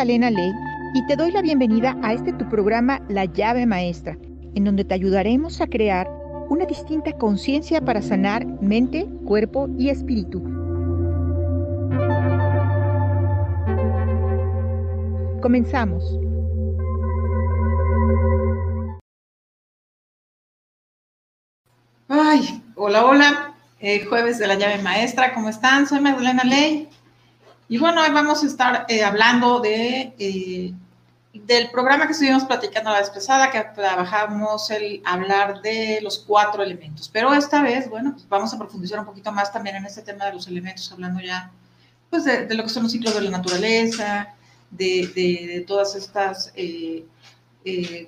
Magdalena Ley y te doy la bienvenida a este tu programa La llave maestra, en donde te ayudaremos a crear una distinta conciencia para sanar mente, cuerpo y espíritu. Comenzamos. Ay, hola, hola. Eh, jueves de la llave maestra, ¿cómo están? Soy Magdalena Ley. Y bueno, hoy vamos a estar eh, hablando de, eh, del programa que estuvimos platicando la vez pasada, que trabajamos el hablar de los cuatro elementos. Pero esta vez, bueno, pues vamos a profundizar un poquito más también en este tema de los elementos, hablando ya pues de, lo que son los ciclos de la naturaleza, de, de todas estas eh,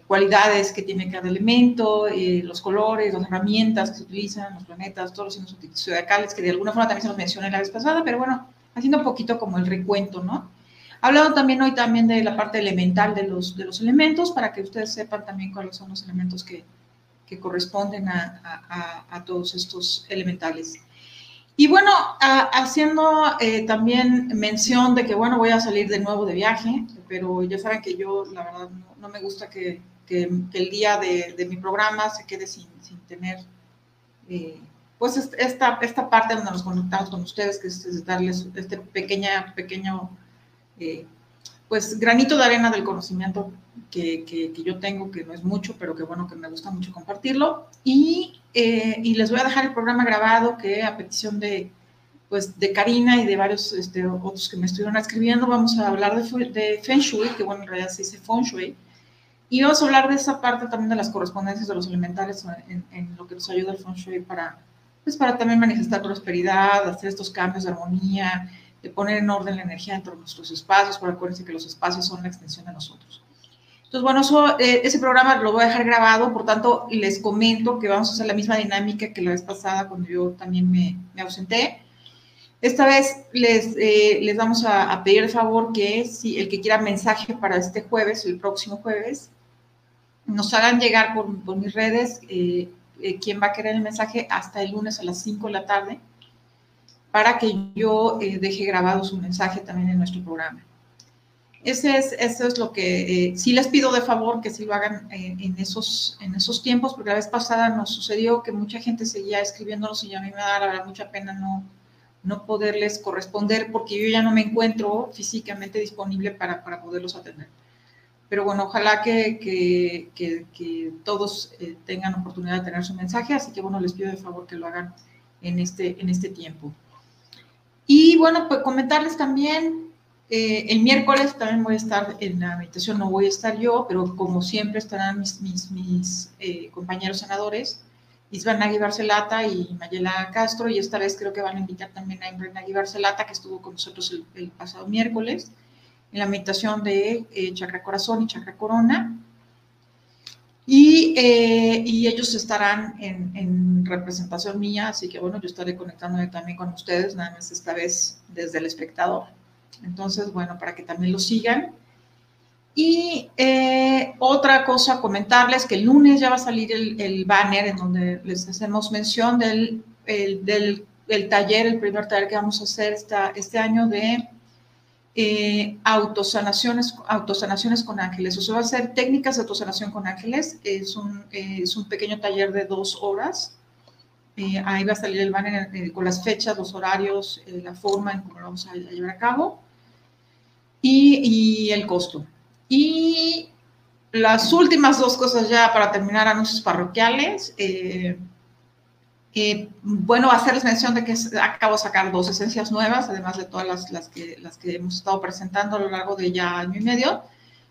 cualidades que tiene cada elemento, los colores, las herramientas que se utilizan, los planetas, todos los signos zodiacales, que de alguna forma también se los mencioné la vez pasada, pero bueno, haciendo un poquito como el recuento, ¿no? Hablando también hoy también de la parte elemental de los, de los elementos, para que ustedes sepan también cuáles son los elementos que, que corresponden a, a, a, todos estos elementales. Y bueno, haciendo eh, también mención de que, bueno, voy a salir de nuevo de viaje, pero ya saben que yo, la verdad, no, me gusta que, que, el día de, de, mi programa se quede sin, sin tener eh, pues esta, esta parte donde nos conectamos con ustedes, que es, darles este pequeña, pequeño, eh, pues granito de arena del conocimiento que, que, yo tengo, que no es mucho, pero que bueno, que me gusta mucho compartirlo. Y, eh, y les voy a dejar el programa grabado que a petición de, pues, de Karina y de varios este, otros que me estuvieron escribiendo, vamos a hablar de, de Feng Shui, que bueno, en realidad se dice Feng Shui, y vamos a hablar de esa parte también de las correspondencias de los elementales en, en lo que nos ayuda el Feng Shui para pues para también manifestar prosperidad, hacer estos cambios de armonía, de poner en orden la energía dentro de nuestros espacios, por acuérdense que los espacios son la extensión de nosotros. Entonces, bueno, eso, eh, ese programa lo voy a dejar grabado, por tanto, les comento que vamos a hacer la misma dinámica que la vez pasada cuando yo también me, me ausenté. Esta vez les, eh, les vamos a, a, pedir el favor que si el que quiera mensaje para este jueves, el próximo jueves, nos hagan llegar por, por mis redes eh, eh, va a querer el mensaje hasta el lunes a las 5 de la tarde para que yo eh, deje grabado su mensaje también en nuestro programa. Ese es, eso es lo que eh, sí les pido de favor que sí lo hagan en, esos, en esos tiempos, porque la vez pasada nos sucedió que mucha gente seguía escribiéndonos y a mí me da la verdad mucha pena no, no poderles corresponder porque yo ya no me encuentro físicamente disponible para, para poderlos atender pero bueno, ojalá que, que, que, todos eh, tengan oportunidad de tener su mensaje, así que bueno, les pido de favor que lo hagan en este, en este tiempo. Y bueno, pues comentarles también, eh, el miércoles también voy a estar en la meditación, no voy a estar yo, pero como siempre estarán mis, mis, mis eh, compañeros senadores, Isban Nagui Barcelata y Mayela Castro, y esta vez creo que van a invitar también a Imre Nagui Barcelata, que estuvo con nosotros el, el pasado miércoles en la meditación de eh, chakra corazón y chakra corona. Y, eh, y ellos estarán en, en, representación mía, así que bueno, yo estaré conectándome también con ustedes, nada más esta vez desde el espectador. Entonces, bueno, para que también lo sigan. Y eh, otra cosa, comentarles que el lunes ya va a salir el, el banner en donde les hacemos mención del, el, del el taller, el primer taller que vamos a hacer esta, este año de eh, autosanaciones, autosanaciones con ángeles. O sea, va a ser técnicas de autosanación con ángeles. Es un, eh, es un pequeño taller de dos horas. Eh, ahí va a salir el banner eh, con las fechas, los horarios, eh, la forma en cómo lo vamos a, a llevar a cabo y, y, el costo. Y las últimas dos cosas ya para terminar, anuncios parroquiales. Eh, bueno, hacerles mención de que acabo de sacar dos esencias nuevas, además de todas las, que, hemos estado presentando a lo largo de ya año y medio.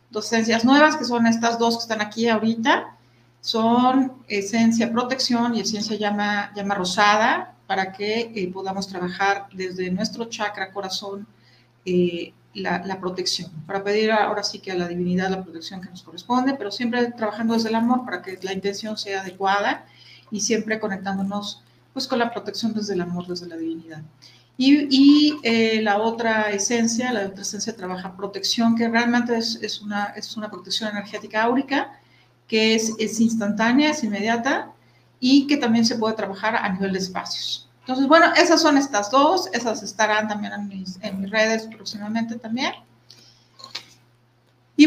Dos esencias nuevas, que son estas dos que están aquí ahorita. Son esencia protección y esencia llama, llama rosada, para que eh, podamos trabajar desde nuestro chakra corazón eh, la, protección, para pedir ahora sí que a la divinidad la protección que nos corresponde, pero siempre trabajando desde el amor para que la intención sea adecuada y siempre conectándonos pues con la protección desde el amor, desde la divinidad. Y, y eh, la otra esencia, la otra esencia trabaja protección, que realmente es, es, una, es una protección energética áurica, que es, es instantánea, es inmediata y que también se puede trabajar a nivel de espacios. Entonces, bueno, esas son estas dos, esas estarán también en mis, en mis redes próximamente también.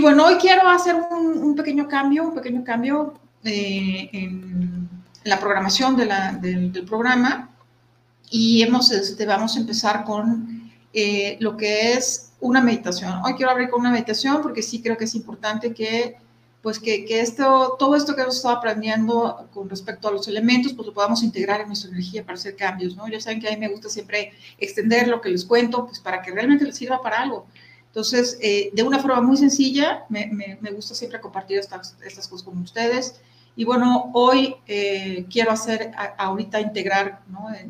bueno, hoy quiero hacer un, pequeño cambio, un pequeño cambio eh, en la programación del, programa y hemos, este, vamos a empezar con eh, lo que es una meditación. Hoy quiero abrir con una meditación porque sí creo que es importante que pues que, que, esto, todo esto que hemos estado aprendiendo con respecto a los elementos, pues lo podamos integrar en nuestra energía para hacer cambios, ¿no? Ya saben que a mí me gusta siempre extender lo que les cuento, pues para que realmente les sirva para algo. Entonces, eh, de una forma muy sencilla, me, me, gusta siempre compartir estas, estas, cosas con ustedes. Y bueno, hoy eh, quiero hacer, ahorita integrar,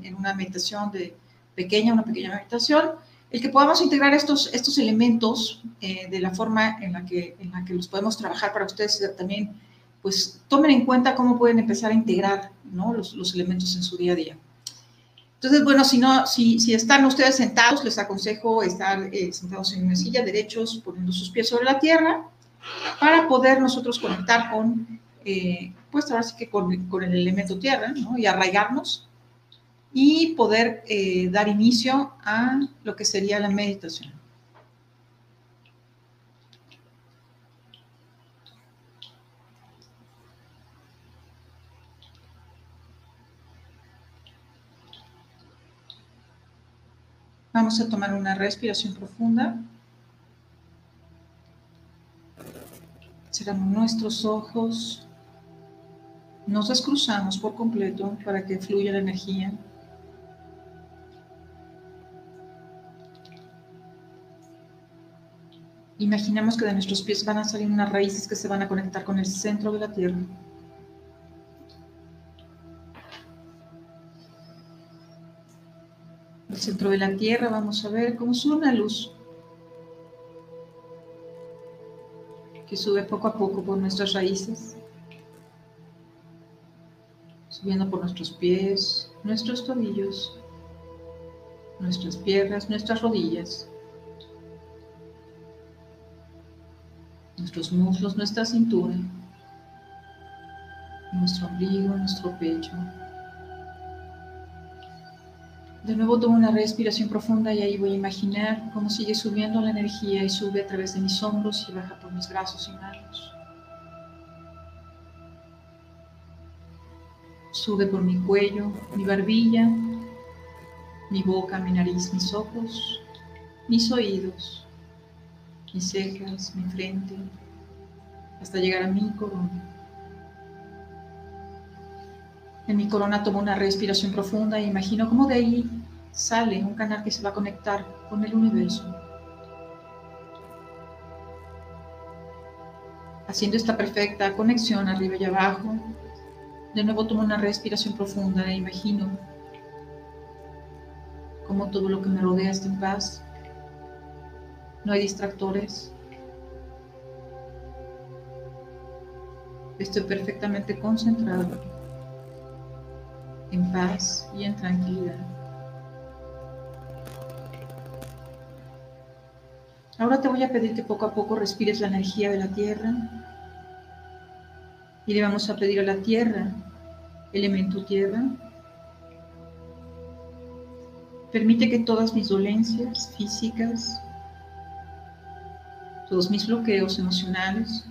en, una meditación de pequeña, una pequeña meditación, el que podamos integrar estos, estos elementos eh, de la forma en la, que, en la que los podemos trabajar para ustedes también, pues tomen en cuenta cómo pueden empezar a integrar ¿no? los, los, elementos en su día a día. Entonces, bueno, si, no, si, si están ustedes sentados, les aconsejo estar eh, sentados en una silla, derechos, poniendo sus pies sobre la tierra, para poder nosotros conectar con, eh, pues ahora sí que con, el elemento tierra, ¿no? Y arraigarnos y poder eh, dar inicio a lo que sería la meditación. Vamos a tomar una respiración profunda. Cerramos nuestros ojos. Nos descruzamos por completo para que fluya la energía. Imaginemos que de nuestros pies van a salir unas raíces que se van a conectar con el centro de la tierra. El centro de la tierra vamos a ver cómo sube una luz que sube poco a poco por nuestras raíces, subiendo por nuestros pies, nuestros tobillos, nuestras piernas, nuestras rodillas. nuestros muslos, nuestra cintura, nuestro ombligo, nuestro pecho. De nuevo tomo una respiración profunda y ahí voy a imaginar cómo sigue subiendo la energía y sube a través de mis hombros y baja por mis brazos y manos. Sube por mi cuello, mi barbilla, mi boca, mi nariz, mis ojos, mis oídos, mis cejas, mi frente, hasta llegar a mi corona. En mi corona tomo una respiración profunda e imagino cómo de ahí sale un canal que se va a conectar con el universo. Haciendo esta perfecta conexión arriba y abajo, de nuevo tomo una respiración profunda e imagino cómo todo lo que me rodea está en paz, no hay distractores. Estoy perfectamente concentrado, en paz y en tranquilidad. Ahora te voy a pedir que poco a poco respires la energía de la tierra y le vamos a pedir a la tierra, elemento tierra, permite que todas mis dolencias físicas, todos mis bloqueos emocionales.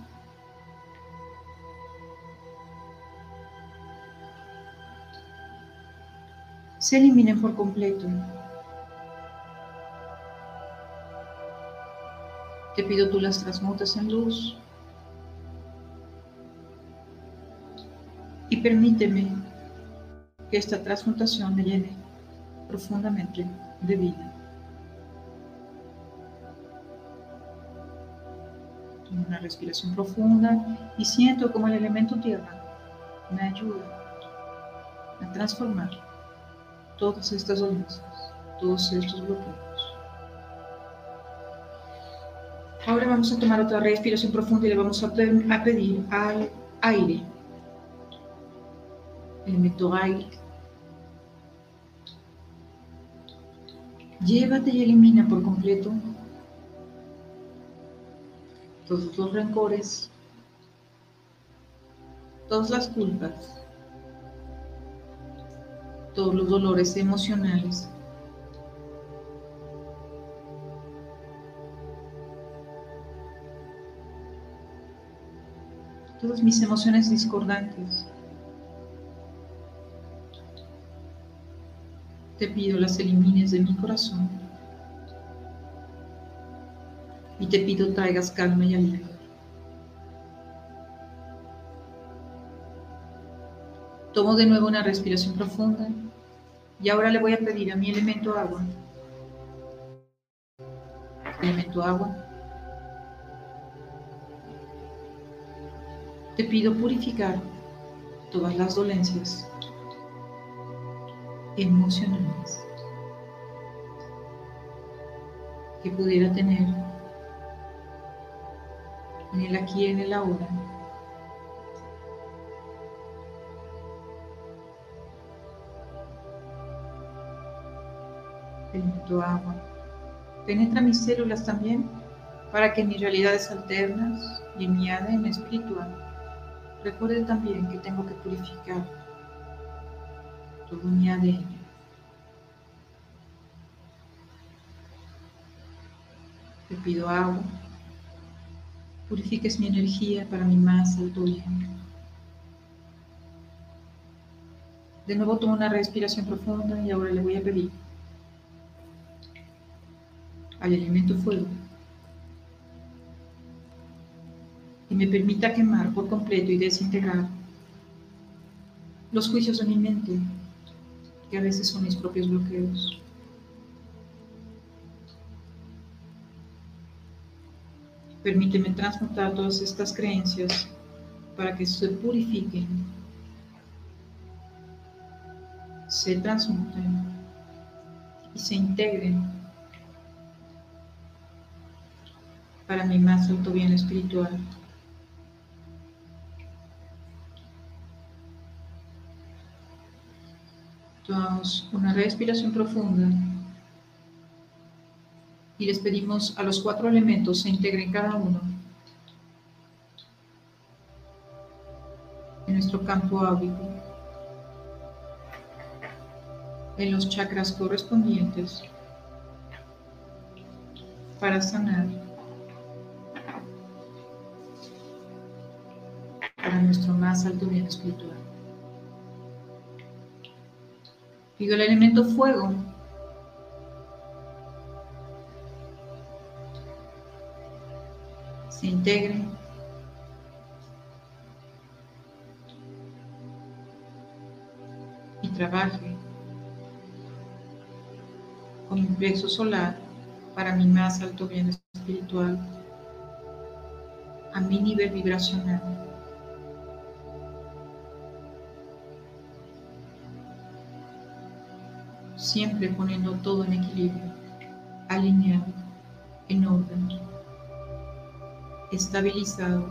se eliminen por completo. Te pido tú las transmutas en luz y permíteme que esta transmutación me llene profundamente de vida. una respiración profunda y siento como el elemento tierra me ayuda a transformar todas estas dolencias, todos estos bloqueos. Ahora vamos a tomar otra respiración profunda y le vamos a, pedir al aire, aire, llévate y elimina por completo todos los rencores, todas las culpas, todos los dolores emocionales. todas mis emociones discordantes. Te pido las elimines de mi corazón y te pido traigas calma y alivio. Tomo de nuevo una respiración profunda y ahora le voy a pedir a mi elemento agua. Elemento agua. Te pido purificar todas las dolencias emocionales que pudiera tener en el aquí en el ahora. Elemento agua. Penetra mis células también para que mis realidades alternas y mi ADN espiritual recuerde también que tengo que purificar todo mi ADN. Te pido agua purifiques mi energía para mi más alto bien. De nuevo tomo una respiración profunda y ahora le voy a pedir al elemento fuego y me permita quemar por completo y desintegrar los juicios de mi mente, que a veces son mis propios bloqueos. Permíteme transmutar todas estas creencias para que se purifiquen, se transmuten y se integren para mi más alto bien espiritual. Tomamos una respiración profunda y les pedimos a los cuatro elementos se integren cada uno en nuestro campo áurico, en los chakras correspondientes para sanar para nuestro más alto bien espiritual. Pido el elemento fuego se integre y trabaje con mi plexo solar para mi más alto bien espiritual a mi nivel vibracional. Siempre poniendo todo en equilibrio, alineado, en orden estabilizado,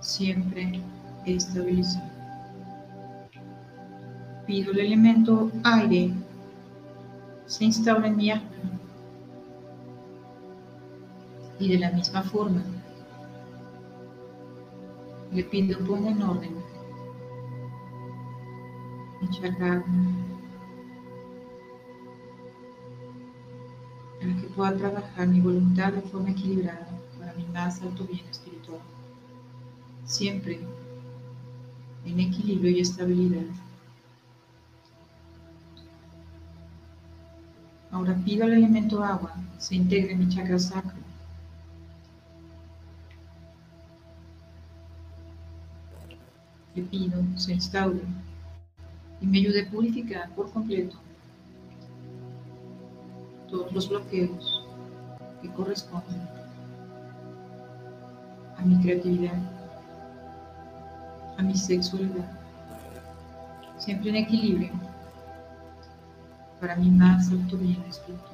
siempre estabilizado. Pido el elemento aire, se instaura en mi alma. Y de la misma forma, le pido ponga en orden en que pueda trabajar mi voluntad de forma equilibrada para mi más alto bien espiritual. Siempre en equilibrio y estabilidad. Ahora pido al elemento agua, se integre en mi chakra sacro. Le pido, se instaure y me ayude a purificar por completo todos los bloqueos que corresponden a mi creatividad, a mi sexualidad, siempre en equilibrio para mi más alto bien espiritual.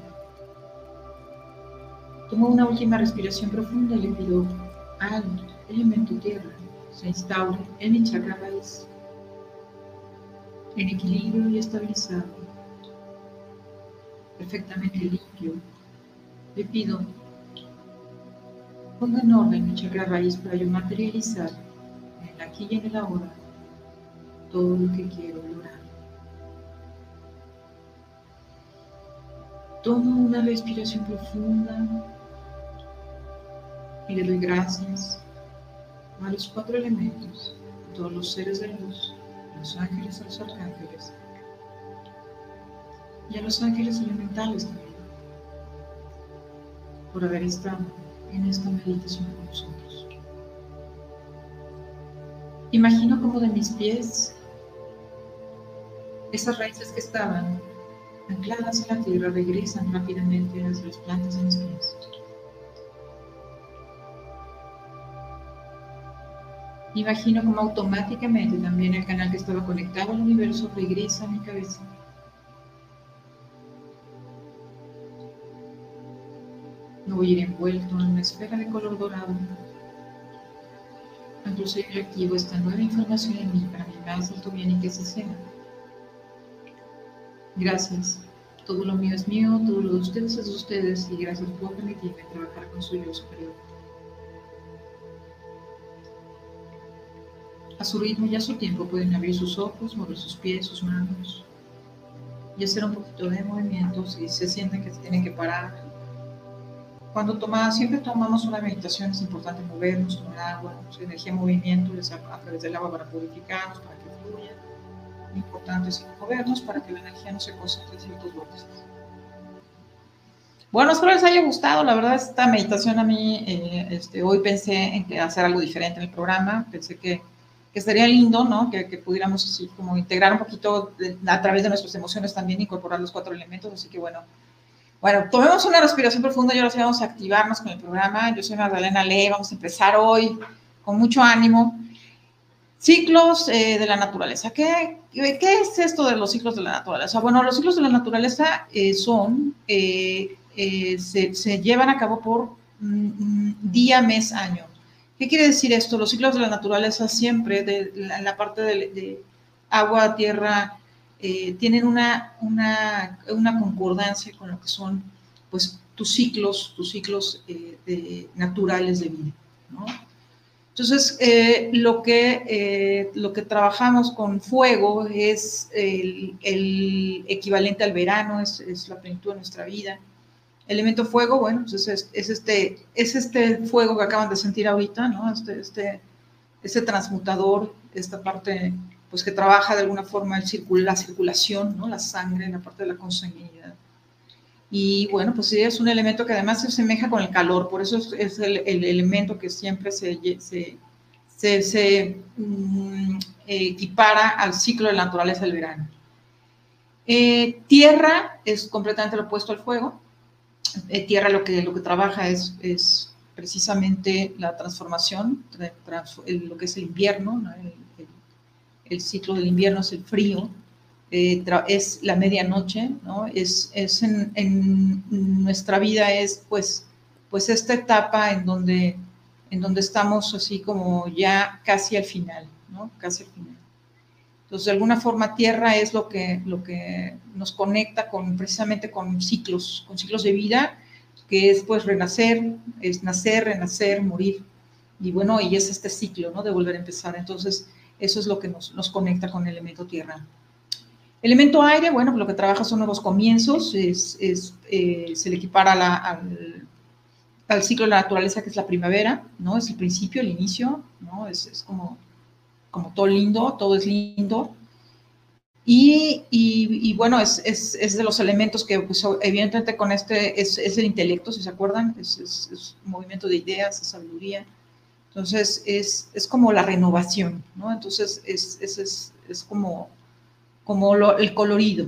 Tomo una última respiración profunda y le pido al elemento tierra se instaure en mi chakra raíz, en equilibrio y estabilizado perfectamente limpio. Le pido, ponga en orden mi chakra raíz para yo materializar en el aquí y en el ahora todo lo que quiero lograr. Tomo una respiración profunda y le doy gracias a los cuatro elementos, a todos los seres de luz, los ángeles, a los arcángeles y a los ángeles elementales también, por haber estado en esta meditación con nosotros. Imagino como de mis pies, esas raíces que estaban ancladas en la tierra regresan rápidamente hacia las plantas de mis pies. Imagino como automáticamente también el canal que estaba conectado al universo regresa a mi cabeza. Me voy a ir envuelto en una esfera de color dorado. Incluso yo activo esta nueva información en mí para mi más alto bien y que se sea. Gracias. Todo lo mío es mío, todo lo de ustedes es de ustedes y gracias por permitirme trabajar con su yo superior. A su ritmo y a su tiempo pueden abrir sus ojos, mover sus pies, sus manos y hacer un poquito de movimiento si se sienten que tienen que parar. Cuando tomamos, siempre tomamos una meditación, es importante movernos con agua, su energía en movimiento, a través del agua para purificarnos, para que fluya. Lo importante es movernos para que la energía no se concentre en ciertos lugares. Bueno, espero les haya gustado. La verdad, esta meditación a mí, eh, este, hoy pensé en hacer algo diferente en el programa. Pensé que que sería lindo, ¿no? Que, pudiéramos así como integrar un poquito a través de nuestras emociones también, incorporar los cuatro elementos. Así que bueno, bueno, tomemos una respiración profunda y ahora sí vamos a activarnos con el programa. Yo soy Magdalena Ley, vamos a empezar hoy con mucho ánimo. Ciclos eh, de la naturaleza. ¿Qué, ¿Qué, es esto de los ciclos de la naturaleza? Bueno, los ciclos de la naturaleza eh, son, eh, se, llevan a cabo por mm, día, mes, año. ¿Qué quiere decir esto? Los ciclos de la naturaleza siempre, de, la, parte de, agua, tierra, eh, tienen una, una, concordancia con lo que son pues, tus ciclos, tus ciclos eh, naturales de vida. Entonces, eh, lo, que, lo que trabajamos con fuego es el, equivalente al verano, es, es, la plenitud de nuestra vida elemento fuego, bueno, pues es, este, es este fuego que acaban de sentir ahorita, ¿no? Este, este, este transmutador, esta parte, pues que trabaja de alguna forma el la circulación, ¿no? La sangre, la parte de la consanguinidad. Y bueno, pues es un elemento que además se asemeja con el calor, por eso es, el, elemento que siempre se, se, se, mm, equipara al ciclo de la naturaleza del verano. Eh, tierra es completamente lo opuesto al fuego, eh, tierra lo que, lo que trabaja es, es precisamente la transformación, lo que es el invierno, el, ciclo del invierno es el frío, eh, es la medianoche, ¿no? es, es en, en, nuestra vida es pues, pues esta etapa en donde, en donde estamos así como ya casi al final, ¿no? casi al final. Entonces, de alguna forma, tierra es lo que, lo que nos conecta con, precisamente con ciclos, con ciclos de vida, que es pues renacer, es nacer, renacer, morir. Y bueno, y es este ciclo, ¿no? De volver a empezar. Entonces, eso es lo que nos, nos conecta con el elemento tierra. Elemento aire, bueno, lo que trabaja son nuevos comienzos, es, es eh, se le equipara al, al, ciclo de la naturaleza, que es la primavera, ¿no? Es el principio, el inicio, ¿no? Es, es como como todo lindo, todo es lindo. Y, y, bueno, es, es, es, de los elementos que, pues, evidentemente, con este es, es, el intelecto, si se acuerdan, es, un movimiento de ideas, es sabiduría. Entonces, es, como la renovación, ¿no? Entonces, es, es, es como, como lo, el colorido.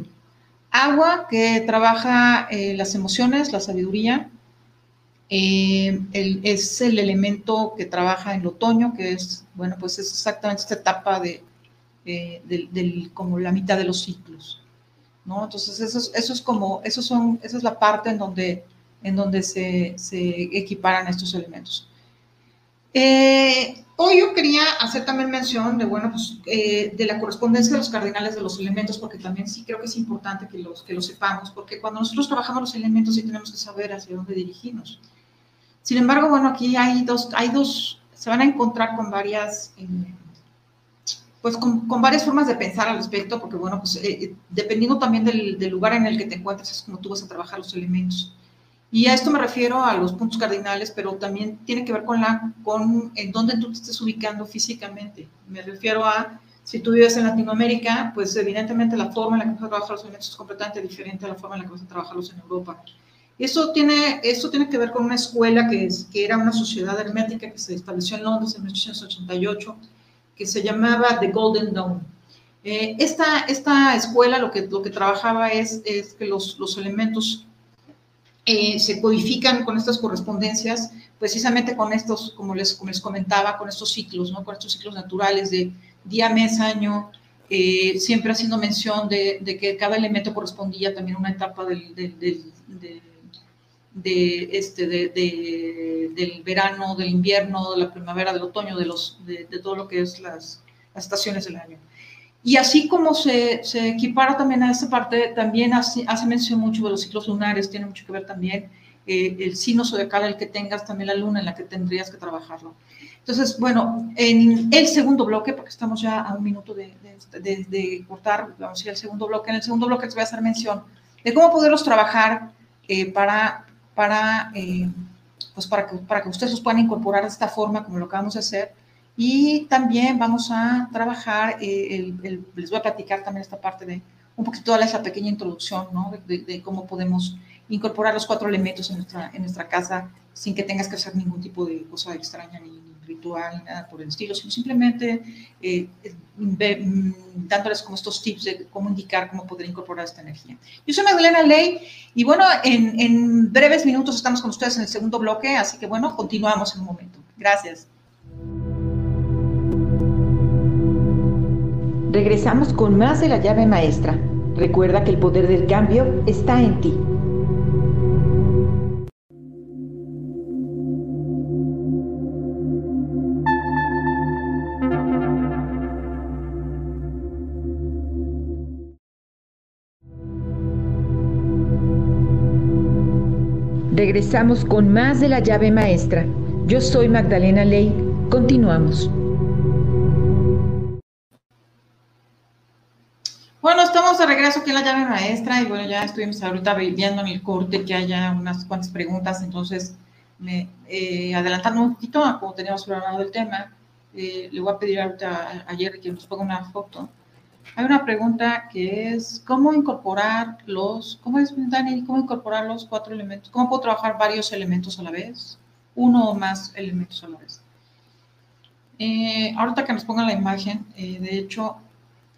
Agua, que trabaja eh, las emociones, la sabiduría, eh, es el elemento que trabaja en el otoño, que es, bueno, pues es exactamente esta etapa de, como la mitad de los ciclos, ¿no? Entonces, eso, eso es como, eso son, esa es la parte en donde, en donde se, equiparan estos elementos. Eh, hoy yo quería hacer también mención de, bueno, pues, eh, de la correspondencia de los cardinales de los elementos, porque también sí creo que es importante que los, que lo sepamos, porque cuando nosotros trabajamos los elementos sí tenemos que saber hacia dónde dirigirnos. Sin embargo, bueno, aquí hay dos, hay dos, se van a encontrar con varias, eh, pues con, varias formas de pensar al respecto, porque bueno, pues eh, dependiendo también del, lugar en el que te encuentres, es como tú vas a trabajar los elementos. Y a esto me refiero a los puntos cardinales, pero también tiene que ver con, la, con en dónde tú te estés ubicando físicamente. Me refiero a, si tú vives en Latinoamérica, pues evidentemente la forma en la que vas a trabajar los elementos es completamente diferente a la forma en la que vas a trabajarlos en Europa. Eso tiene, eso tiene que ver con una escuela que, es, que era una sociedad hermética que se estableció en Londres en 1888, que se llamaba The Golden Dawn. Eh, esta, esta escuela lo que, lo que trabajaba es, es que los, los elementos eh, se codifican con estas correspondencias, precisamente con estos, como les, como les comentaba, con estos ciclos, ¿no? con estos ciclos naturales de día, mes, año, eh, siempre haciendo mención de, de, que cada elemento correspondía también a una etapa del, del, del, de, este, del verano, del invierno, de la primavera, del otoño, de, los, de, todo lo que es las, las estaciones del año. Y así como se, se equipara también a esa parte, también hace, hace, mención mucho de los ciclos lunares, tiene mucho que ver también eh, el signo zodiacal el que tengas, también la luna en la que tendrías que trabajarlo. Entonces, bueno, en el segundo bloque, porque estamos ya a un minuto de, de, de cortar, vamos a ir al segundo bloque, en el segundo bloque les voy a hacer mención de cómo poderlos trabajar eh, para, para, eh, pues para, que, para que ustedes los puedan incorporar de esta forma, como lo acabamos de hacer, y también vamos a trabajar, eh, les voy a platicar también esta parte de un poquito de esa pequeña introducción, ¿no? De, cómo podemos incorporar los cuatro elementos en nuestra, en nuestra casa sin que tengas que hacer ningún tipo de cosa extraña ni ritual nada por el estilo, sino simplemente eh, ve, dándoles como estos tips de cómo indicar, cómo poder incorporar esta energía. Yo soy Magdalena Ley y bueno, en, en breves minutos estamos con ustedes en el segundo bloque, así que bueno, continuamos en un momento. Gracias. Regresamos con más de la llave maestra. Recuerda que el poder del cambio está en ti. Regresamos con más de la llave maestra. Yo soy Magdalena Ley. Continuamos. Bueno, estamos de regreso aquí en la llave maestra y bueno, ya estuvimos ahorita viendo en el corte que haya unas cuantas preguntas, entonces me, eh, adelantando un poquito a como teníamos programado el tema, eh, le voy a pedir ahorita a, a Jerry que nos ponga una foto. Hay una pregunta que es, ¿cómo incorporar los, cómo es, Dani, cómo incorporar los cuatro elementos? ¿Cómo puedo trabajar varios elementos a la vez? Uno o más elementos a la vez. Eh, ahorita que nos pongan la imagen, eh, de hecho,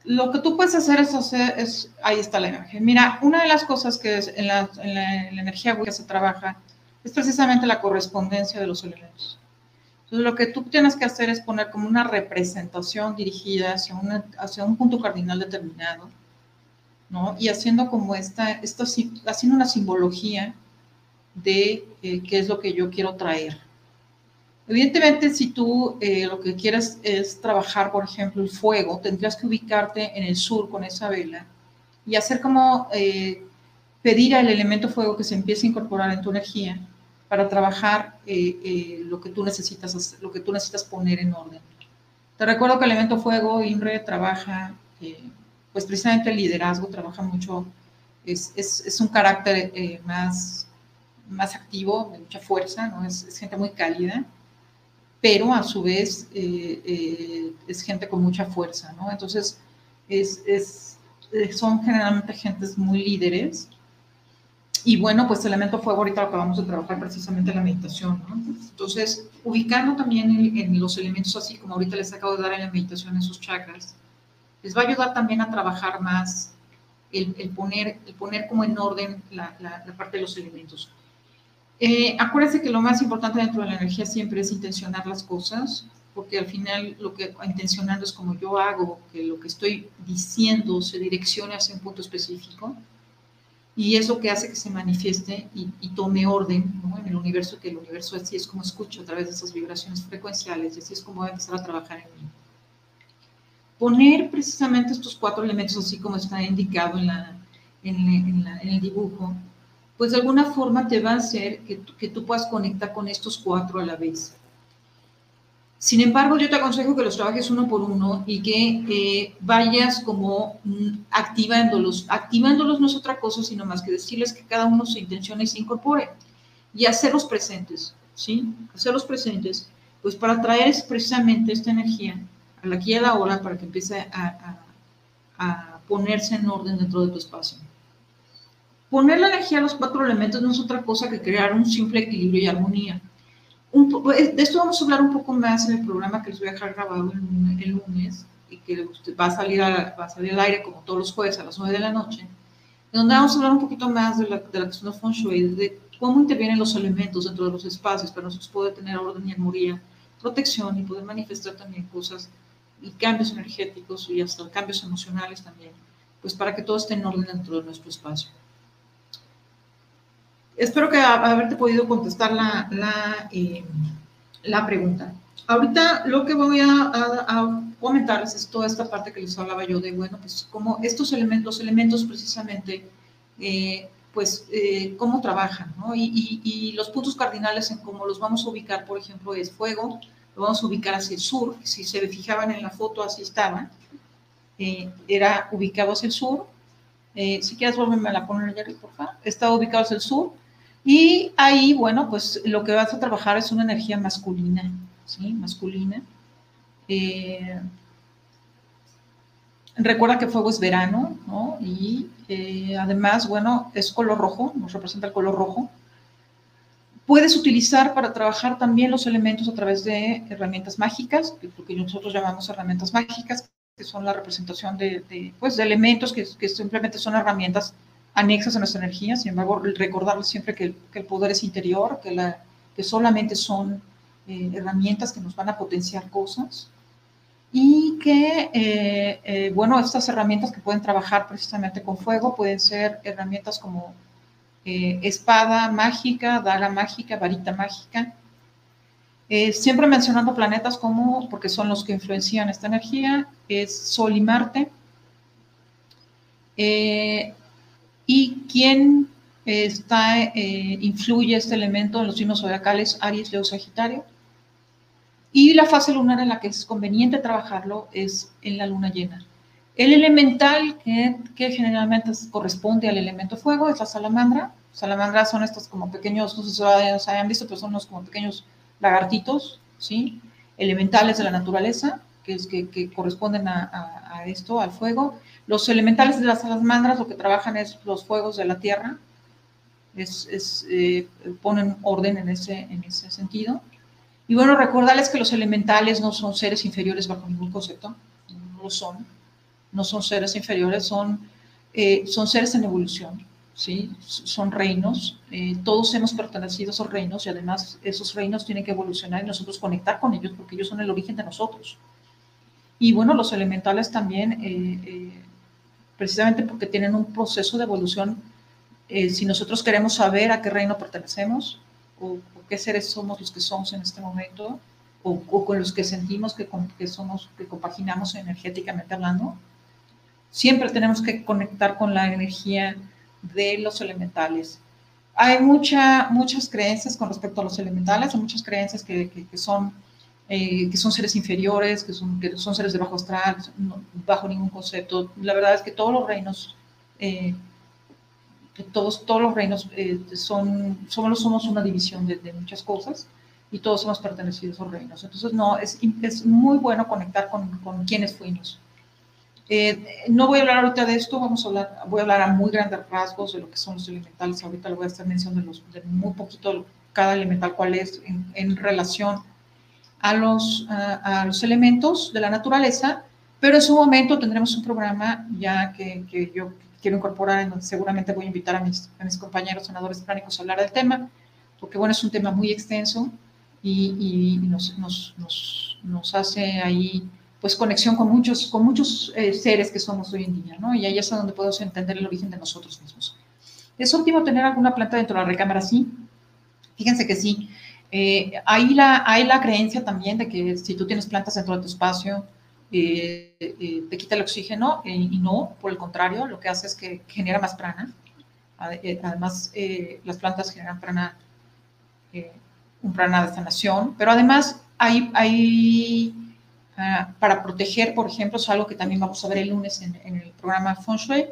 lo que tú puedes hacer es hacer, es, ahí está la imagen. Mira, una de las cosas que en, la, en, la, la energía que se trabaja es precisamente la correspondencia de los elementos. Entonces, lo que tú tienes que hacer es poner como una representación dirigida hacia, una, hacia un punto cardinal determinado, ¿no? Y haciendo como esta, esta haciendo una simbología de eh, qué es lo que yo quiero traer. Evidentemente, si tú eh, lo que quieres es trabajar, por ejemplo, el fuego, tendrías que ubicarte en el sur con esa vela y hacer como eh, pedir al elemento fuego que se empiece a incorporar en tu energía para trabajar eh, eh, lo, que tú necesitas, lo que tú necesitas poner en orden. Te recuerdo que el elemento fuego, INRE, trabaja, eh, pues precisamente el liderazgo, trabaja mucho, es, es, es un carácter más, más activo, de mucha fuerza, ¿no? es, es gente muy cálida, pero a su vez es gente con mucha fuerza, ¿no? Entonces, es, son generalmente gentes muy líderes, y bueno, pues elemento fuego ahorita lo acabamos de trabajar precisamente en la meditación, ¿no? Entonces, ubicando también en, en, los elementos así como ahorita les acabo de dar en la meditación esos chakras, les va a ayudar también a trabajar más el, el poner, el poner como en orden la, la, la parte de los elementos. Eh, acuérdense que lo más importante dentro de la energía siempre es intencionar las cosas, porque al final lo que intencionando es como yo hago, que lo que estoy diciendo se direccione hacia un punto específico y es lo que hace que se manifieste y, tome orden en el universo, que el universo así es como escucho a través de esas vibraciones frecuenciales, y así es como voy a empezar a trabajar en mí. Poner precisamente estos cuatro elementos así como está indicado en, la, en el dibujo, pues de alguna forma te va a hacer que, que tú puedas conectar con estos cuatro a la vez. Sin embargo, yo te aconsejo que los trabajes uno por uno y que eh, vayas como mm, activándolos. Activándolos no es otra cosa, sino más que decirles que cada uno se intencione y se incorpore. y hacerlos presentes, ¿sí? Hacerlos presentes, pues para traer precisamente esta energía a la aquí y a la hora para que empiece a, a ponerse en orden dentro de tu espacio. Poner la energía a los cuatro elementos no es otra cosa que crear un simple equilibrio y armonía. De esto vamos a hablar un poco más en el programa que les voy a dejar grabado el, lunes y que va a, salir va a salir al aire como todos los jueves a las 9 de la noche, donde vamos a hablar un poquito más de la, de la cuestión de Feng Shui, de cómo intervienen los elementos dentro de los espacios para nosotros poder tener orden y armonía, protección y poder manifestar también cosas y cambios energéticos y hasta cambios emocionales también, pues para que todo esté en orden dentro de nuestro espacio. Espero que haberte podido contestar la, la, eh, la pregunta. Ahorita lo que voy a, a, comentarles es toda esta parte que les hablaba yo de, bueno, pues como estos elementos, los elementos precisamente, eh, pues eh, cómo trabajan, ¿no? Y, y, y, los puntos cardinales en cómo los vamos a ubicar, por ejemplo, es fuego, lo vamos a ubicar hacia el sur, si se fijaban en la foto, así estaba, eh, era ubicado hacia el sur, eh, si quieres volverme a la poner, Jerry, por favor, estaba ubicado hacia el sur, y ahí, bueno, pues lo que vas a trabajar es una energía masculina, ¿sí? Masculina. Eh, recuerda que fuego es verano, ¿no? Y además, bueno, es color rojo, nos representa el color rojo, Puedes utilizar para trabajar también los elementos a través de herramientas mágicas, lo que nosotros llamamos herramientas mágicas, que son la representación de, pues, de elementos que, que, simplemente son herramientas anexas a nuestra energía. Sin embargo, recordarles siempre que, el poder es interior, que, la, que solamente son eh, herramientas que nos van a potenciar cosas y que, eh, eh, bueno, estas herramientas que pueden trabajar precisamente con fuego pueden ser herramientas como eh, espada mágica, daga mágica, varita mágica. Siempre mencionando planetas como, porque son los que influencian esta energía, es Sol y Marte. Y quién está, influye este elemento en los signos zodiacales, Aries, Leo, Sagitario. Y la fase lunar en la que es conveniente trabajarlo es en la luna llena. El elemental que, generalmente corresponde al elemento fuego es la salamandra. Salamandras son estos como pequeños, no sé si los hayan visto, pero son unos como pequeños lagartitos, ¿sí? Elementales de la naturaleza, que, que, corresponden a, esto, al fuego. Los elementales de las salamandras lo que trabajan es los fuegos de la tierra, es, eh, ponen orden en ese, en ese sentido. Y bueno, recordarles que los elementales no son seres inferiores bajo ningún concepto, no lo son no son seres inferiores, son, eh, son seres en evolución, ¿sí? son reinos, eh, todos hemos pertenecido a esos reinos y además esos reinos tienen que evolucionar y nosotros conectar con ellos porque ellos son el origen de nosotros. Y bueno, los elementales también, eh, precisamente porque tienen un proceso de evolución, si nosotros queremos saber a qué reino pertenecemos o, qué seres somos los que somos en este momento, o, con los que sentimos que, que, somos, que compaginamos energéticamente hablando, Siempre tenemos que conectar con la energía de los elementales. Hay mucha, muchas creencias con respecto a los elementales, hay muchas creencias que, que, son, eh, que son seres inferiores, que son, que son seres de bajo astral, bajo ningún concepto. La verdad es que todos los reinos, eh, todos, todos los reinos eh, son, somos, somos una división de, de, muchas cosas y todos somos pertenecidos a los reinos. Entonces, no, es, es muy bueno conectar con, con quienes fuimos. Eh, no voy a hablar ahorita de esto, vamos a hablar, voy a hablar a muy grandes rasgos de lo que son los elementales. Ahorita le voy a hacer mención de, los, de muy poquito cada elemental, cuál es en, relación a los, a, los elementos de la naturaleza, pero en su momento tendremos un programa ya que, que yo quiero incorporar, en donde seguramente voy a invitar a mis, a mis compañeros senadores pránicos a hablar del tema, porque bueno, es un tema muy extenso y, y nos, nos, nos, nos hace ahí pues conexión con muchos, con muchos eh, seres que somos hoy en día, ¿no? Y ahí es donde podemos entender el origen de nosotros mismos. ¿Es óptimo tener alguna planta dentro de la recámara? Sí. Fíjense que sí. Eh, hay, la, hay la creencia también de que si tú tienes plantas dentro de tu espacio, eh, te quita el oxígeno y no, por el contrario, lo que hace es que genera más prana. Además, las plantas generan prana, un prana de sanación, pero además hay, hay Ah, para proteger, por ejemplo, es algo que también vamos a ver el lunes en, el programa Feng Shui.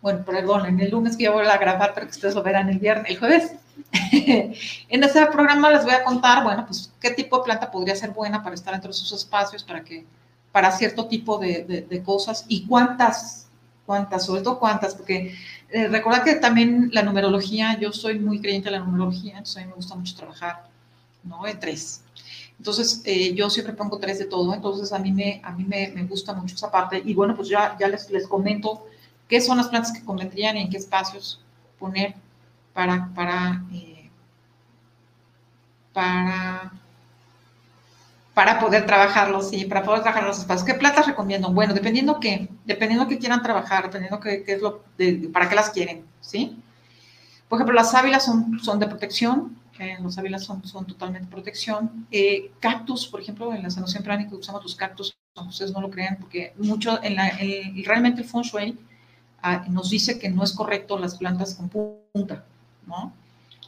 Bueno, perdón, en el lunes que yo voy a grabar, pero que ustedes lo verán el viernes, el jueves, en este programa les voy a contar, bueno, pues qué tipo de planta podría ser buena para estar dentro de sus espacios, para que, para cierto tipo de, de, cosas y cuántas, cuántas, sobre todo cuántas, porque eh, recuerda que también la numerología, yo soy muy creyente de la numerología, entonces a mí me gusta mucho trabajar, ¿no? En tres. Entonces, eh, yo siempre pongo tres de todo, entonces a mí, me, a mí me, me, gusta mucho esa parte. Y bueno, pues ya, ya les, les comento qué son las plantas que convendrían y en qué espacios poner para, para, eh, para, para poder trabajarlos, sí, para poder trabajar los espacios. ¿Qué plantas recomiendo? Bueno, dependiendo qué, dependiendo quieran trabajar, dependiendo qué, qué es lo, para qué las quieren, ¿sí? Por ejemplo, las sábilas son, son de protección, los ávilas son, son totalmente protección. Eh, cactus, por ejemplo, en la sanación pránica usamos los cactus, ustedes no lo crean, porque mucho, en la, realmente el feng shui ah, nos dice que no es correcto las plantas con punta, ¿no?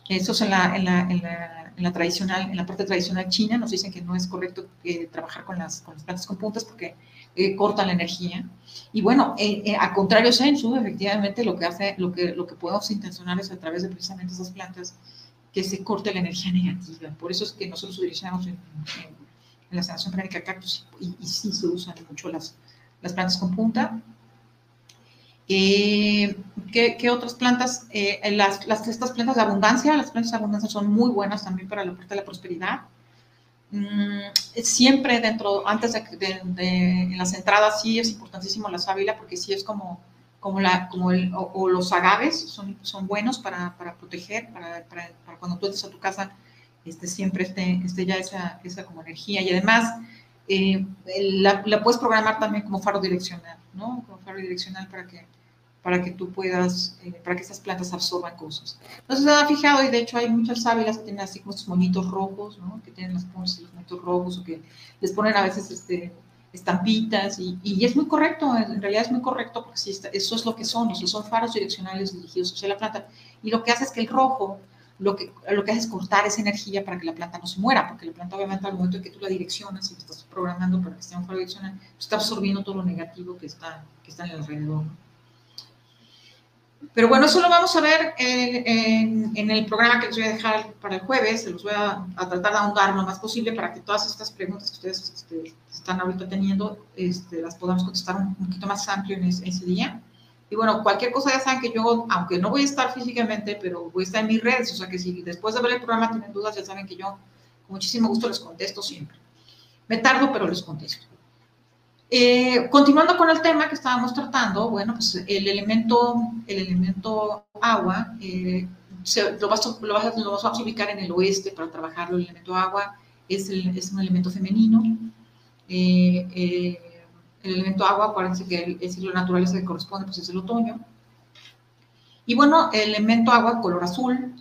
Eso es en la, en la, en la, en tradicional, en la parte tradicional china, nos dicen que no es correcto eh, trabajar con las, con las plantas con puntas porque eh, cortan la energía. Y bueno, a contrario, Sensu, efectivamente, lo que hace, lo que, lo que podemos intencionar es a través de precisamente esas plantas que se corte la energía negativa. Por eso es que nosotros utilizamos en, la sanación pránica cactus y, y, sí se usan mucho las, las plantas con punta. Eh, ¿qué, otras plantas? Eh, las, las, estas plantas de abundancia, las plantas de abundancia son muy buenas también para la parte de la prosperidad. Mm, siempre dentro, antes de, de, de, en las entradas sí es importantísimo la sábila porque sí es como como, la, como el, o, los agaves son, son buenos para, para proteger, para, para, cuando tú entres a tu casa, este, siempre esté, esté ya esa, esa como energía. Y además, eh, la, la, puedes programar también como faro direccional, ¿no? Como faro direccional para que, para que tú puedas, eh, para que esas plantas absorban cosas. Entonces, se han fijado, y de hecho hay muchas sábilas que tienen así como estos monitos rojos, ¿no? Que tienen las, los monitos rojos o que les ponen a veces este, estampitas y, y, es muy correcto, en realidad es muy correcto porque sí, eso es lo que son, son faros direccionales dirigidos hacia la planta y lo que hace es que el rojo lo que, lo que hace es cortar esa energía para que la planta no se muera, porque la planta obviamente al momento en que tú la direccionas y la estás programando para que sea un faro direccional, pues está absorbiendo todo lo negativo que está, que está en el alrededor. Pero bueno, eso lo vamos a ver en, en, el programa que les voy a dejar para el jueves. Se los voy a, a, tratar de ahondar lo más posible para que todas estas preguntas que ustedes este, están ahorita teniendo este, las podamos contestar un, poquito más amplio en ese, día. Y bueno, cualquier cosa ya saben que yo, aunque no voy a estar físicamente, pero voy a estar en mis redes. O sea que si después de ver el programa tienen dudas, ya saben que yo con muchísimo gusto les contesto siempre. Me tardo, pero les contesto. Eh, continuando con el tema que estábamos tratando, bueno, pues el elemento, el elemento agua, eh, lo, vas, a ubicar en el oeste para trabajarlo. El elemento agua es, el, es un elemento femenino. Eh, el elemento agua, acuérdense que el, es lo natural que corresponde, pues es el otoño. Y bueno, el elemento agua, color azul.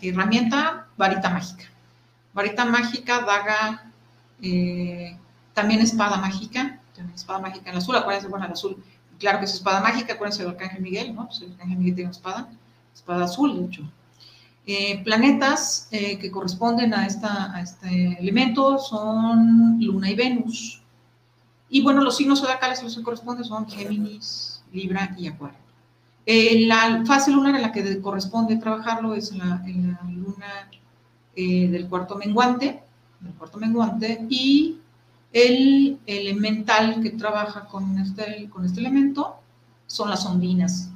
Herramienta, varita mágica. Varita mágica, daga, también espada mágica, espada mágica en azul, acuérdense, bueno, el azul, claro que es espada mágica, acuérdense del Arcángel Miguel, ¿no? Pues el Arcángel Miguel tiene una espada, espada azul, de hecho. Eh, planetas eh, que corresponden a, esta, a este elemento son Luna y Venus. Y bueno, los signos zodiacales a los que corresponden son Géminis, Libra y Acuario. Eh, la fase lunar en la que corresponde trabajarlo es en la luna del cuarto menguante, del cuarto menguante, y el elemental que trabaja con este, con este elemento son las ondinas.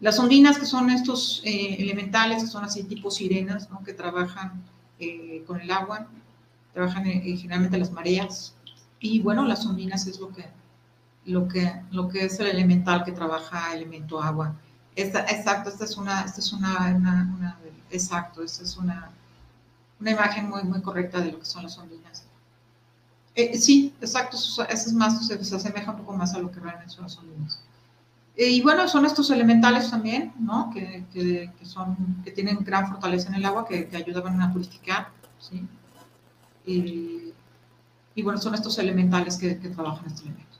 Las ondinas, que son estos eh, elementales, que son así tipo sirenas, que trabajan eh, con el agua, trabajan eh, generalmente las mareas. Y bueno, las ondinas es lo que, lo que, lo que es el elemental que trabaja elemento agua. Exacto, esta es una, esta es una exacto, esta es una, una imagen muy, muy correcta de lo que son las ondinas. Eh, sí, exacto, eso es más, se, asemeja un poco más a lo que realmente son las ondinas. Eh, y bueno, son estos elementales también, ¿no? Que, que, son, que tienen gran fortaleza en el agua, que, que ayudan a purificar, ¿sí? Y, y, bueno, son estos elementales que, trabajan este elemento.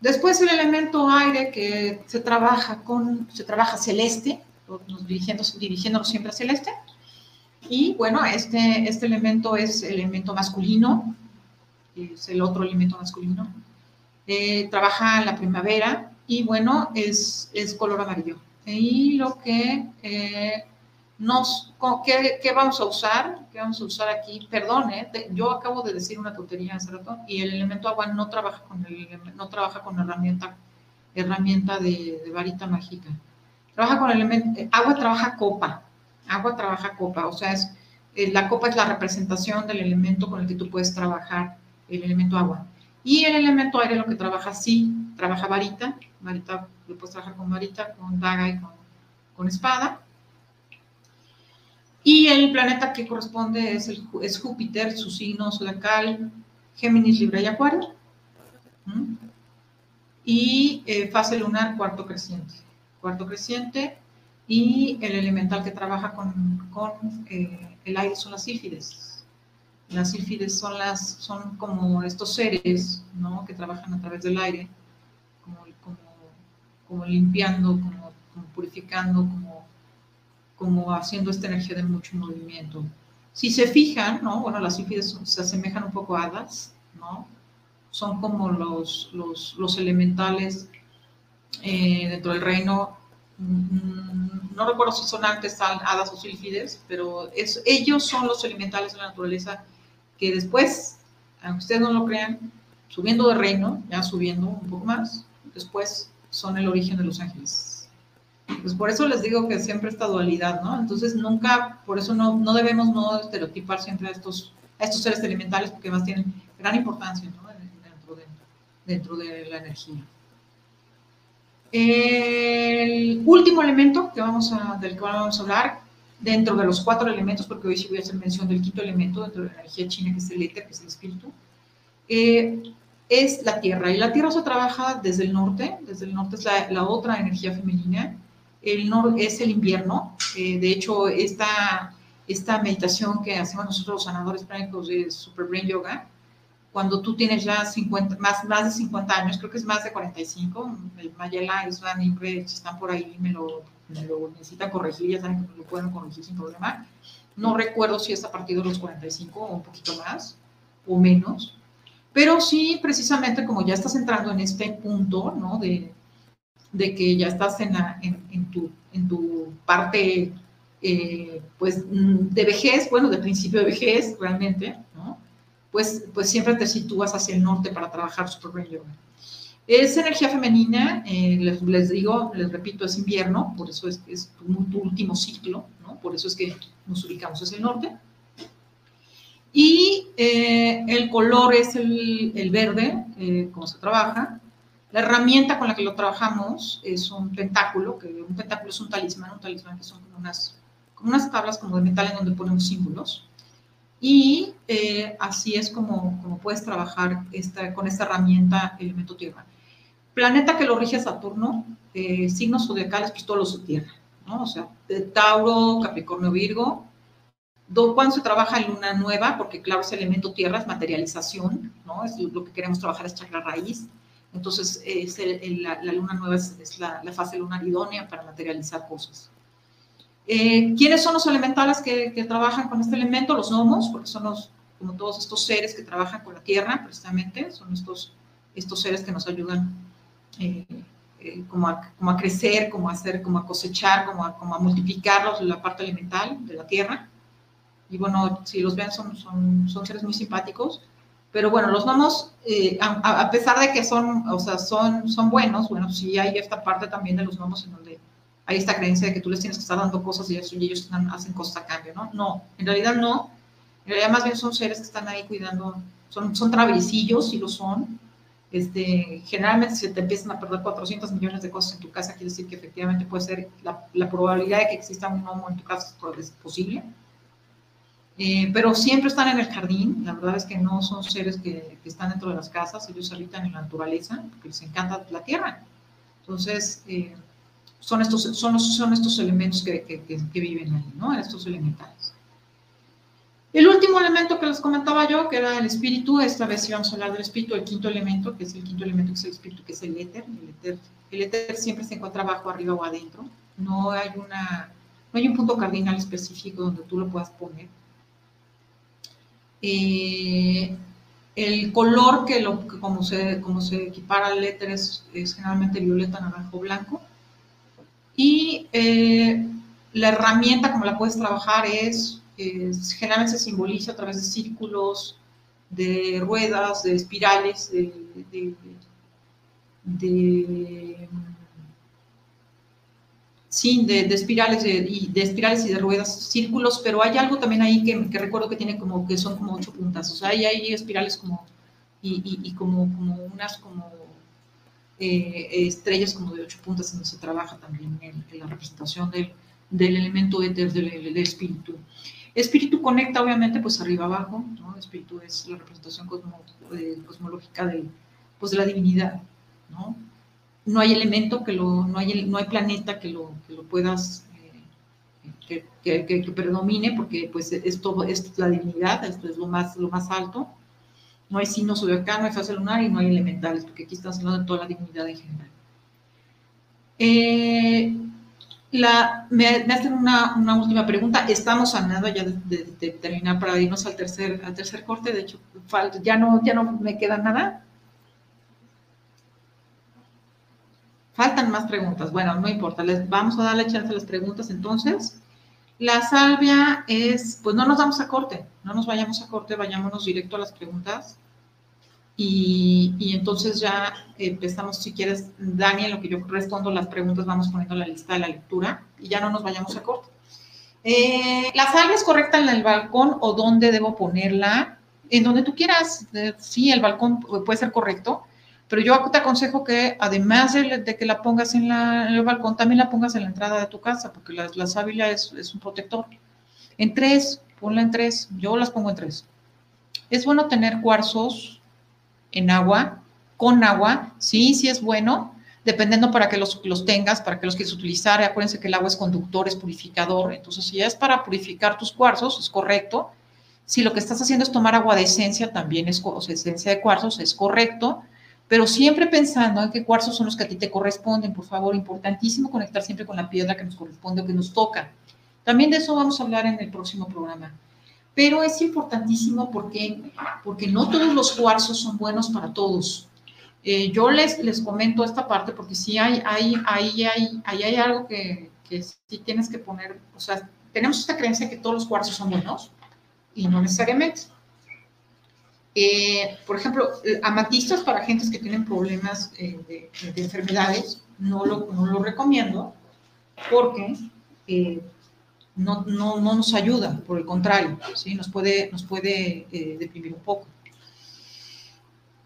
Después el elemento aire que se trabaja con, se trabaja celeste, nos dirigiéndonos, dirigiéndonos siempre a celeste. Y bueno, este, este elemento es el elemento masculino, es el otro elemento masculino. Eh, trabaja la primavera y bueno, es, es color amarillo. Y lo que, eh, Nos, ¿qué, ¿qué, vamos a usar? ¿Qué vamos a usar aquí? Perdón, ¿eh? yo acabo de decir una tontería hace rato y el elemento agua no trabaja con, el, no trabaja con herramienta, herramienta de, varita mágica. Trabaja con el elemento, eh, agua trabaja copa, agua trabaja copa, o sea, es, la copa es la representación del elemento con el que tú puedes trabajar, el elemento agua. Y el elemento aire lo que trabaja sí, trabaja varita, varita, lo puedes trabajar con varita, con daga y con, espada y el planeta que corresponde es, el, es Júpiter, su signo zodiacal, Géminis, Libra y Acuario. Y eh, fase lunar, cuarto creciente. Cuarto creciente. Y el elemental que trabaja con, con eh, el aire son las sílfides. Las sílfides son, las, son como estos seres ¿no? que trabajan a través del aire, como, como, limpiando, como, purificando, como como haciendo esta energía de mucho movimiento. Si se fijan, ¿no? Bueno, las sífides se asemejan un poco a hadas, ¿no? Son como los, los, los elementales eh, dentro del reino. Mm, no recuerdo si son antes hadas o sílfides, pero es, ellos son los elementales de la naturaleza que después, aunque ustedes no lo crean, subiendo de reino, ya subiendo un poco más, después son el origen de los ángeles pues por eso les digo que siempre esta dualidad, ¿no? Entonces nunca, por eso no, no debemos no estereotipar siempre a estos, a estos seres elementales porque además tienen gran importancia ¿no? dentro, de, dentro de la energía. El último elemento que vamos a, del que vamos a hablar, dentro de los cuatro elementos, porque hoy sí voy a hacer mención del quinto elemento dentro de la energía china, que es el éter, que es el espíritu, eh, es la tierra. Y la tierra se trabaja desde el norte, desde el norte es la, la otra energía femenina, el es el invierno. Eh, de hecho, esta, esta meditación que hacemos nosotros los sanadores prácticos de Super Brain Yoga, cuando tú tienes ya 50, más, más de 50 años, creo que es más de 45, el Mayela, Islan, Ingrid, están por ahí, me lo, lo necesitan corregir, ya saben que lo pueden corregir sin problema. No recuerdo si es a partir de los 45 o un poquito más o menos, pero sí, precisamente como ya estás entrando en este punto, ¿no? De, que ya estás en, en tu parte eh, pues, mm, de vejez, bueno, de principio de vejez realmente, ¿no? Pues, pues siempre te sitúas hacia el norte para trabajar Super Brain Yoga. Es energía femenina, eh, les, les, digo, les repito, es invierno, por eso es, es tu, último ciclo, ¿no? Por eso es que nos ubicamos hacia el norte. Y eh, el color es el, el verde, como se trabaja. La herramienta con la que lo trabajamos es un pentáculo, que un pentáculo es un talismán, un talismán que son como unas, como unas tablas como de metal en donde ponemos símbolos. Y eh, así es como, como puedes trabajar esta, con esta herramienta elemento tierra. Planeta que lo rige Saturno, eh, signos zodiacales, pues todos los de tierra, ¿no? O sea, Tauro, Capricornio, Virgo. Cuando se trabaja en luna nueva, porque claro, ese elemento tierra es materialización, ¿no? Es lo que queremos trabajar es chakra raíz entonces, es la, luna nueva es, la, fase lunar idónea para materializar cosas. Eh, ¿Quiénes son los elementales que, trabajan con este elemento? Los gnomos, porque son los, como todos estos seres que trabajan con la tierra, precisamente, son estos, estos seres que nos ayudan eh, como, a, como, a, crecer, como a hacer, como a cosechar, como a, como a multiplicar la parte elemental de la tierra. Y bueno, si los ven, son, son, son seres muy simpáticos. Pero bueno, los gnomos, eh, a, pesar de que son, o sea, son, son buenos, bueno, sí hay esta parte también de los gnomos en donde hay esta creencia de que tú les tienes que estar dando cosas y, ellos hacen cosas a cambio, ¿no? No, en realidad no. En realidad más bien son seres que están ahí cuidando, son, son travesillos, sí lo son. Este, generalmente si te empiezan a perder 400 millones de cosas en tu casa, quiere decir que efectivamente puede ser la, la probabilidad de que exista un gnomo en tu casa es posible eh, pero siempre están en el jardín, la verdad es que no son seres que, están dentro de las casas, ellos habitan en la naturaleza, porque les encanta la tierra. Entonces, eh, son, estos, son, son estos elementos que, que, viven ahí, ¿no? Estos elementales. El último elemento que les comentaba yo, que era el espíritu, esta vez íbamos a hablar del espíritu, el quinto elemento, que es el quinto elemento, que es el espíritu, que es el éter. El éter, el éter siempre se encuentra abajo, arriba o adentro. No hay, una, no hay un punto cardinal específico donde tú lo puedas poner eh, el color que, lo, como, se, como se equipara al éter es, generalmente violeta, naranjo, blanco. Y eh, la herramienta como la puedes trabajar es, generalmente se simboliza a través de círculos, de ruedas, de espirales, de, de, sí, de, espirales y, de espirales y de ruedas, círculos, pero hay algo también ahí que, recuerdo que tiene como que son como ocho puntas, o sea, hay, hay espirales como y, como, unas como eh, estrellas como de ocho puntas donde se trabaja también en, la representación del, del elemento éter del, espíritu. Espíritu conecta obviamente pues arriba abajo, ¿no? Espíritu es la representación eh, cosmológica de, pues, la divinidad, ¿no? No hay elemento que lo, no hay, no hay planeta que lo, que lo puedas, eh, que, que, que, predomine porque pues es todo, es la divinidad, esto es lo más, lo más alto, no hay signo zodiacal, no hay fase lunar y no hay elementales, porque aquí estamos hablando de toda la dignidad en general. Eh, la, me, hacen una, última pregunta. Estamos a nada ya de, terminar para irnos al tercer, al tercer corte. De hecho, ya, no, ya no me queda nada. Faltan más preguntas. Bueno, no importa. Les vamos a darle chance a las preguntas entonces. La salvia es, pues no nos damos a corte, no nos vayamos a corte, vayámonos directo a las preguntas. Y, entonces ya empezamos, si quieres, Daniel, lo que yo respondo las preguntas, vamos poniendo la lista de la lectura y ya no nos vayamos a corte. Eh, ¿La salvia es correcta en el balcón o dónde debo ponerla? En donde tú quieras. Eh, sí, el balcón puede ser correcto, pero yo te aconsejo que además de, que la pongas en, el balcón, también la pongas en la entrada de tu casa, porque la, la sábila es, un protector. En tres, ponla en tres, yo las pongo en tres. Es bueno tener cuarzos en agua, con agua, sí, sí es bueno, dependiendo para que los, los tengas, para que los quieras utilizar. Acuérdense que el agua es conductor, es purificador, entonces si es para purificar tus cuarzos, es correcto. Si lo que estás haciendo es tomar agua de esencia, también es, o sea, esencia de cuarzos, es correcto pero siempre pensando en qué cuarzos son los que a ti te corresponden, por favor, importantísimo conectar siempre con la piedra que nos corresponde o que nos toca. También de eso vamos a hablar en el próximo programa. Pero es importantísimo porque, porque no todos los cuarzos son buenos para todos. Eh, yo les, les comento esta parte porque sí hay, hay, hay, hay, hay, hay algo que, que sí tienes que poner, o sea, tenemos esta creencia que todos los cuarzos son buenos y no necesariamente. Eh, por ejemplo, eh, amatistas para gentes que tienen problemas eh, de, enfermedades, no lo, no lo, recomiendo porque no, no, no, nos ayuda, por el contrario, ¿sí? nos puede, nos puede deprimir un poco.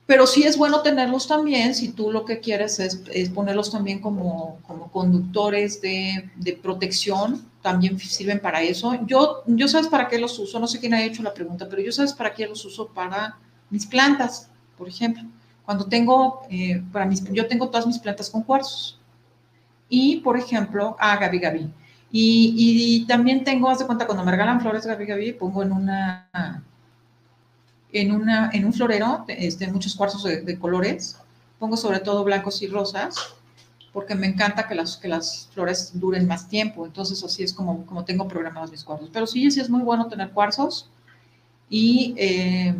Pero sí es bueno tenerlos también si tú lo que quieres es, es ponerlos también como, como conductores de, de, protección, también sirven para eso. Yo, yo sabes para qué los uso, no sé quién ha hecho la pregunta, pero yo sabes para qué los uso para mis plantas, por ejemplo. Cuando tengo, eh, para mis, yo tengo todas mis plantas con cuarzos. Y, por ejemplo, a Gabi Gabi. Y, y, también tengo, haz de cuenta, cuando me regalan flores Gabi Gabi, pongo en una en, una, en un florero este, muchos cuarzos de, colores, pongo sobre todo blancos y rosas, porque me encanta que las, que las flores duren más tiempo, entonces así es como, como tengo programados mis cuarzos. Pero sí, sí es muy bueno tener cuarzos. Y, eh,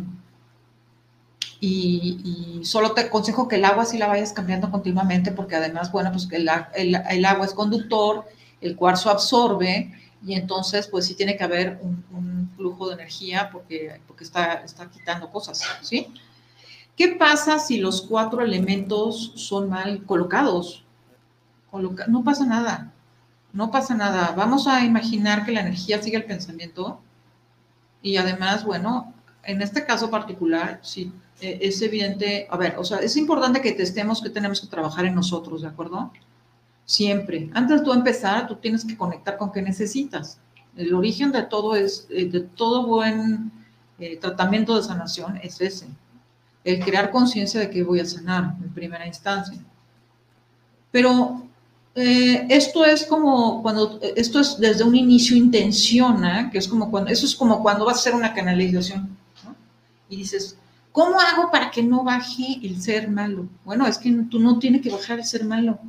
y, solo te aconsejo que el agua sí la vayas cambiando continuamente, porque además, bueno, pues el, el, el agua es conductor, el cuarzo absorbe, y entonces pues sí tiene que haber un, flujo de energía porque, porque está, está quitando cosas, ¿sí? ¿Qué pasa si los cuatro elementos son mal colocados? no pasa nada, no pasa nada. Vamos a imaginar que la energía sigue el pensamiento y además, bueno, en este caso particular, sí, e, es evidente, a ver, o sea, es importante que testemos que tenemos que trabajar en nosotros, ¿de acuerdo? Siempre. Antes de empezar, tú tienes que conectar con qué necesitas. El origen de todo es, eh, de todo buen eh, tratamiento de sanación es ese. El crear conciencia de que voy a sanar en primera instancia. Pero eh, esto es como cuando, esto es desde un inicio intenciona, que es como cuando, eso es como cuando vas a hacer una canalización. Y dices, ¿cómo hago para que no baje el ser malo? Bueno, es que tú no tienes que bajar el ser malo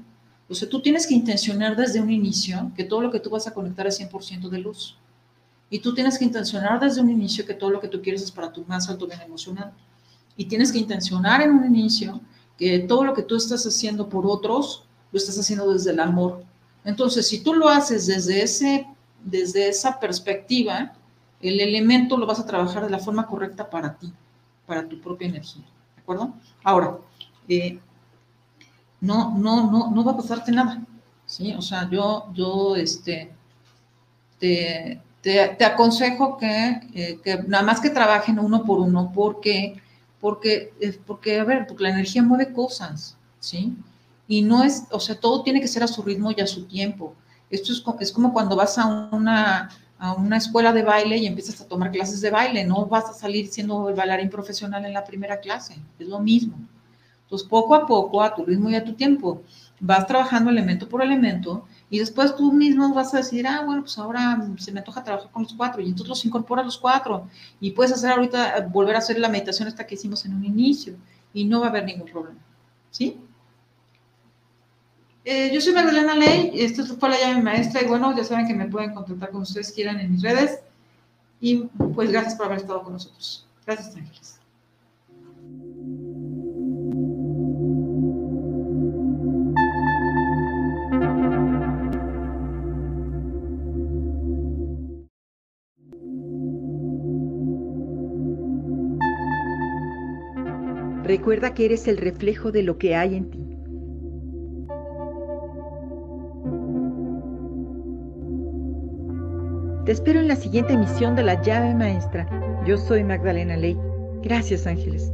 o sea, tú tienes que intencionar desde un inicio que todo lo que tú vas a conectar es 100% de luz. Y tú tienes que intencionar desde un inicio que todo lo que tú quieres es para tu más alto bien emocional. Y tienes que intencionar en un inicio que todo lo que tú estás haciendo por otros, lo estás haciendo desde el amor. Entonces, si tú lo haces desde, ese, desde esa perspectiva, el elemento lo vas a trabajar de la forma correcta para ti, para tu propia energía. ¿De acuerdo? Ahora, eh, no, no, no, no va a pasarte nada. ¿sí? O sea, yo, yo, este, te, te, aconsejo que, eh, que, nada más que trabajen uno por uno, porque, porque, porque, a ver, porque la energía mueve cosas, ¿sí? Y no es, o sea, todo tiene que ser a su ritmo y a su tiempo. Esto es, es como cuando vas a una, a una escuela de baile y empiezas a tomar clases de baile, no vas a salir siendo el bailarín profesional en la primera clase, es lo mismo. Entonces, poco a poco, a tu ritmo y a tu tiempo, vas trabajando elemento por elemento y después tú mismo vas a decir, ah, bueno, pues ahora se me antoja trabajar con los cuatro y entonces los incorporas los cuatro y puedes hacer ahorita, volver a hacer la meditación esta que hicimos en un inicio y no va a haber ningún problema, ¿sí? Eh, yo soy Magdalena Ley, esto fue la llave maestra y bueno, ya saben que me pueden contactar como ustedes quieran en mis redes y pues gracias por haber estado con nosotros. Gracias, Ángeles. Recuerda que eres el reflejo de lo que hay en ti. Te espero en la siguiente emisión de La llave maestra. Yo soy Magdalena Ley. Gracias, ángeles.